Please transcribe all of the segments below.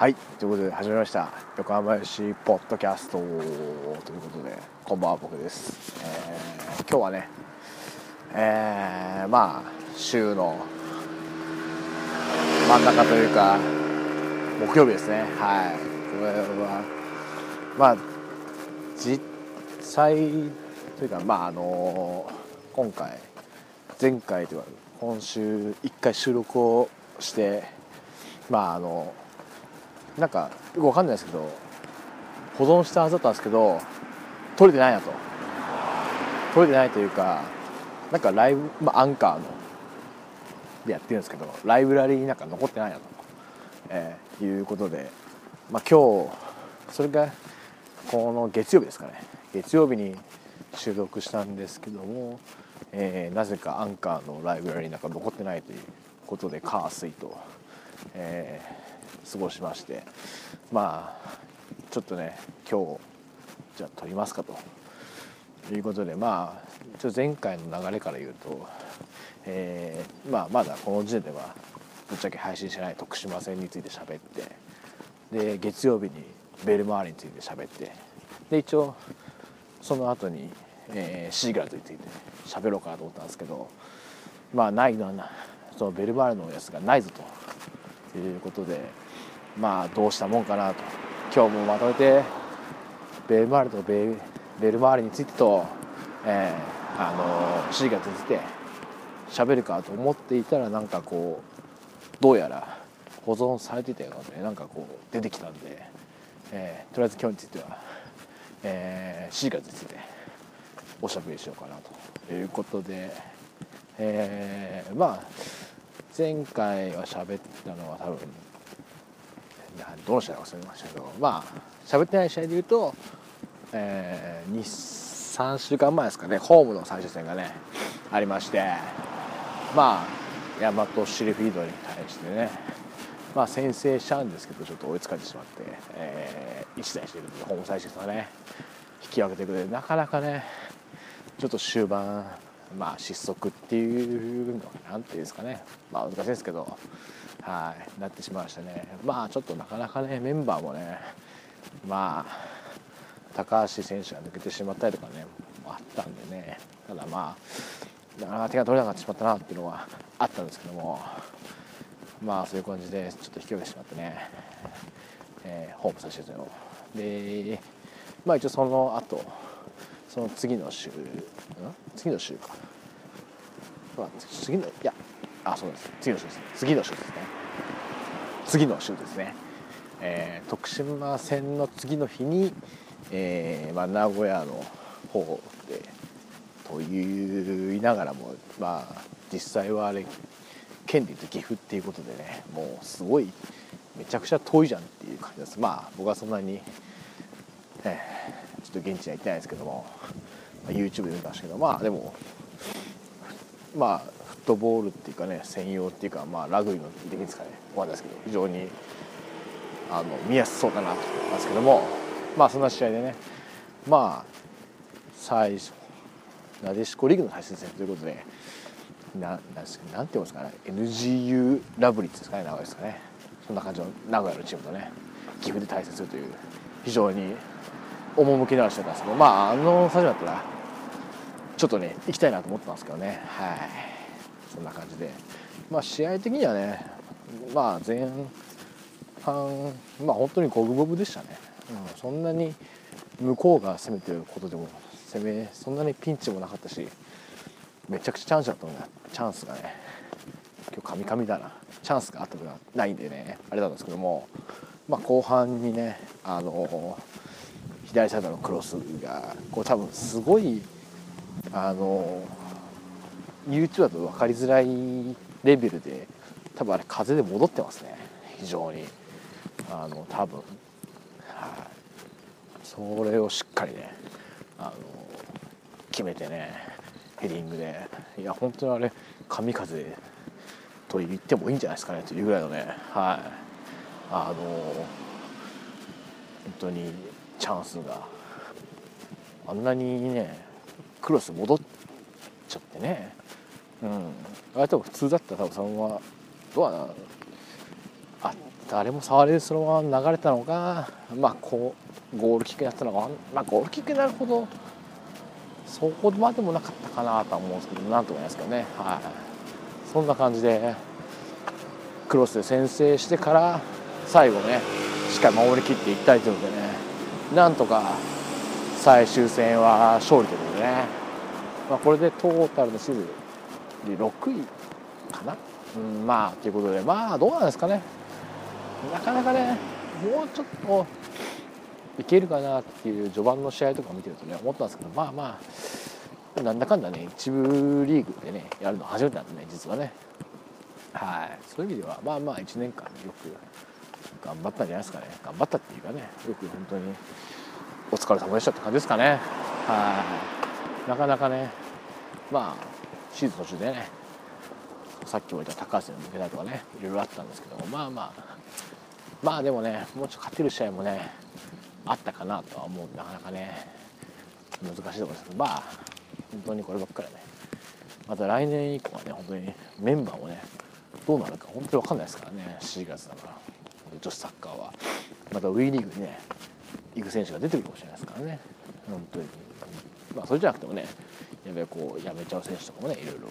はいということで始まりました横浜市ポッドキャスト。ということでこんばんは僕です、えー今日はねえーまあ週の真ん中というか木曜日ですね。はい。これはまあ実際というかまああの今回前回というか今週1回収録をしてまああのなんかよくわかんないですけど保存したはずだったんですけど撮れてないなと。撮れてないというかなんかライブ、まあ、アンカーのでやってるんですけどライブラリーになんか残ってないなと、えーいうことで、まあ、今日それがこの月曜日ですかね。月曜日に収録したんですけども、えーなぜかアンカーのライブラリーなんか残ってないということでカースイと、えー過ごしましてまあちょっとね今日じゃあ撮りますかということでまあちょ前回の流れから言うと、えーまあ、まだこの時点ではぶっちゃけ配信してない徳島戦について喋ってで月曜日にベルマーレについて喋ってで一応その後に、えーシーグラズについて喋ろうかなと思ったんですけどまあないのはなそのベルマーレのやつがないぞと。いうことでまあどうしたもんかなと。今日もまとめてベルマーレとベベルマーレについてと、えーあのシーグラズについて喋るかと思っていたらなんかこうどうやら保存されてたようでなんかこう出てきたんで、えーとりあえず今日については、えー、シーガーズについておしゃべりしようかなということで、えーまあ前回は喋ったのは多分どの試合か忘れましたけどまあ喋ってない試合で言うと、えー、23週間前ですかねホームの最終戦がねありましてまあ大和シルフィードに対してねまあ先制しちゃうんですけどちょっと追いつかれてしまって、えー、1対1でホーム最終戦はね引き分けてくれてなかなかねちょっと終盤まあ失速っていうのなんていうんですかね。まあ難しいですけど。はい。なってしまいましたね。まあちょっとなかなかねメンバーもねまあ高橋選手が抜けてしまったりとかねあったんでね。ただまあなかなか手が取れなくなってしまったなっていうのはあったんですけども。まあそういう感じでちょっと引き分けてしまってね、えーホーム最終戦をでまあ一応その後その次の週ん？次の週か、まあ、次のいやあそうです。次の週です。次の週ですね。次の週ですね、えー徳島戦の次の日に、えーまあ、名古屋の方でと言いながらもまあ実際はあれ県でいうと岐阜っていうことでねもうすごいめちゃくちゃ遠いじゃんっていう感じです。まあ僕はそんなに、えーちょっと現地には行ってないですけども、まあ YouTube で見ましたけどまあでもまあフットボールっていうかね専用っていうかまあラグビーの的ですかね。わかんないですけど非常にあの見やすそうだなと思いますけどもまあそんな試合でねまあ最初なでしこリーグの対戦戦ということでななんですかなんていうんですかね NGU ラブリッツですかね名古屋ですかね。そんな感じの名古屋のチームとね岐阜で対戦するという非常に趣のある試合だったんですけどまああのスタジアムだったらちょっとね行きたいなと思ったんですけどね。はい。そんな感じで。まあ試合的にはねまあ前半まあ本当に五分五分でしたね、うん、そんなに向こうが攻めてることでも攻めそんなにピンチもなかったしめちゃくちゃチャンスだったのがチャンスがね今日カミカミだな。チャンスがあったのがないんでねあれなんですけども、まあ、後半にねあの左サイドのクロスがこう多分すごいあの YouTube だと分かりづらいレベルで多分あれ風で戻ってますね。非常に。あの多分。はい。それをしっかりねあの決めてねヘディングで。いや本当にあれ神風と言ってもいいんじゃないですかねというぐらいのね。はい。あの本当にチャンスが。あんなにねクロス戻っちゃってね。うん。あれ多分普通だったら多分そのままどうなあ誰も触れずそのまま流れたのが、まあ、こうゴールキックになったのが、まあ、ゴールキックになるほどそこまでもなかったかなとは思うんですけどなんとも言いますけどね、はい、そんな感じでクロスで先制してから最後ねしっかり守りきっていったりということでね。なんとか最終戦は勝利ということでね、まあ、これでトータルのシーズン6位かな、うん、まあということでまあどうなんですかね。なかなかねもうちょっといけるかなっていう序盤の試合とか見てるとね思ったんですけどまあまあなんだかんだね一部リーグでねやるの初めてなんでね実はね。はい。そういう意味ではまあまあ1年間よく頑張ったんじゃないですかね。頑張ったっていうかねよく本当にお疲れ様でしたって感じですかね。はい。なかなかねまあシーズン途中でねさっきも言った高橋に向けたとかねいろいろあったんですけどまあまあまあでもねもうちょっと勝てる試合もねあったかなとは思う。なかなかね難しいところですけどまあ本当にこればっかりねまた来年以降はね本当にメンバーもねどうなるか本当に分かんないですからね4月だから。女子サッカーはまた WE リーグにね行く選手が出てくるかもしれないですからね。本当に。まあそれじゃなくてもねやべこうやめちゃう選手とかもねいろいろ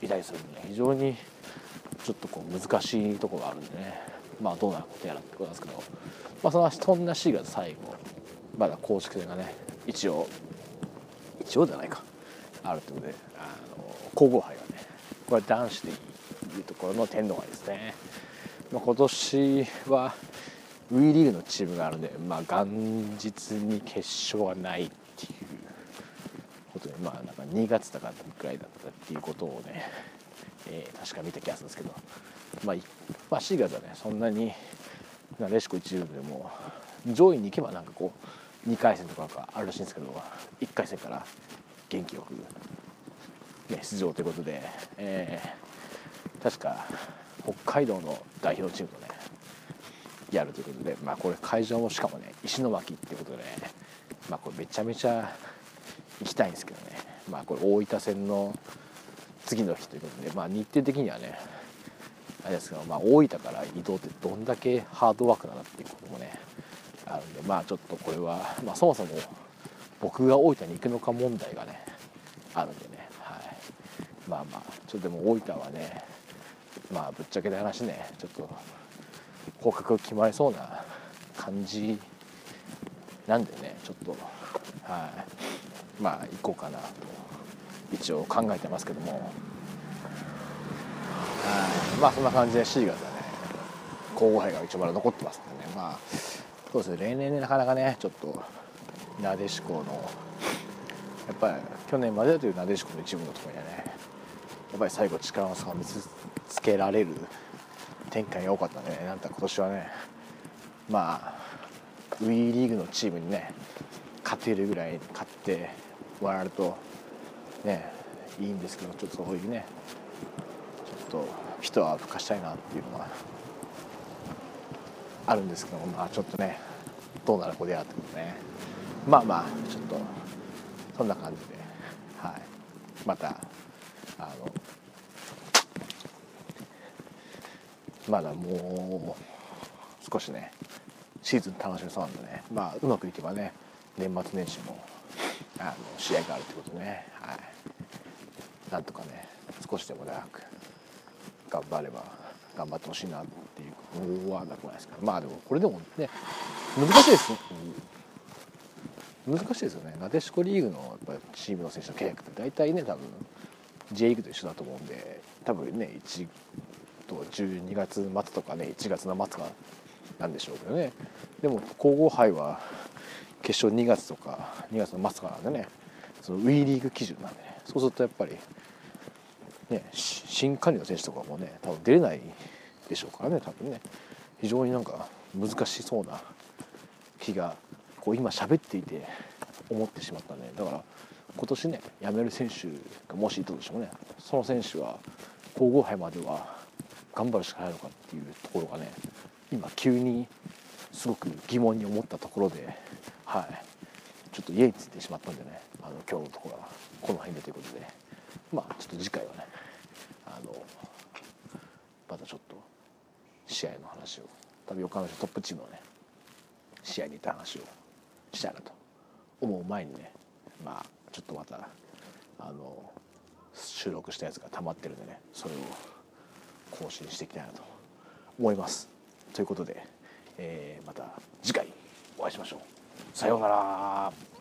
いたりするんで、非常にちょっとこう難しいところがあるんでね。まあどうなることやらってことなんですけど、まあ、そのそんな4月最後まだ公式戦がね一応一応じゃないか。あるということであの皇后杯がねこれ男子でいうところの天皇杯ですね、まあ、今年は WE リーグのチームがあるんで、まあ、元日に決勝はないっていうことでまあなんか2月だかぐらいだったっていうことをね、えー、確か見た気がするんですけど、まあ、まあ、4月はねそんなになでしこ一部でも上位に行けばなんかこう2回戦とかがあるらしいんですけど1回戦から元気よく、ね、出場ということで、えー、確か北海道の代表チームとねやるということで、まあ、これ会場もしかもね石巻っていうことでね、まあ、これめちゃめちゃ行きたいんですけどね、まあ、これ大分戦の次の日ということで、まあ、日程的にはねあれですけど、まあ、大分から移動ってどんだけハードワークなんだっていうこともねあるんでまあちょっとこれは、まあ、そもそも僕が大分に行くのか問題がねあるんでね、はい、まあまあちょっとでも大分はねまあぶっちゃけた話ねちょっと合格決まりそうな感じなんでねちょっとはい。まあ行こうかなと一応考えてますけども。はい。まあそんな感じで4月はね皇后杯が一応まだ残ってますんでね。まあそうですね例年ねなかなかねちょっとなでしこのやっぱり去年までだというなでしこの一部のところにはねやっぱり最後力の差を見せつけられる展開が多かったんでね。なんか今年はねまあ WE リーグのチームにね勝てるぐらい勝ってもらえるとねいいんですけどちょっとそういうねちょっと一泡吹かしたいなっていうのはあるんですけどまあちょっとねどうなることやってことね。まあまあちょっとそんな感じではい。またあのまだもう少しねシーズン楽しめそうなんでね。まあうまくいけばね年末年始もあの試合があるってことね、はい、なんとかね少しでも長く頑張れば頑張ってほしいなっていう思わなくないですかまあでもこれでもね難しいですね、難しいですよね。なでしこリーグのやっぱチームの選手の契約って大体ね多分 J リーグと一緒だと思うんで多分ねと12月末とかね1月の末かなんでしょうけどね。でも皇后杯は決勝2月とか2月の末かなんでねその WE リーグ基準なんでね。そうするとやっぱりね新加入の選手とかもね多分出れないでしょうからね多分ね。非常になんか難しそうな気がこう今喋っていて思ってしまったんでだから今年ね辞める選手がもしいたとしてもねその選手は皇后杯までは頑張るしかないのかっていうところがね今急にすごく疑問に思ったところではい。ちょっと家に着いてしまったんでねあの今日のところはこの辺でということで。まあちょっと次回はねあのまたちょっと試合の話を多分横浜市トップチームのね試合に行った話をしたいなと思う前にねまあちょっとまたあの収録したやつが溜まってるんでねそれを更新していきたいなと思います。ということで、えーまた次回お会いしましょう。さようなら。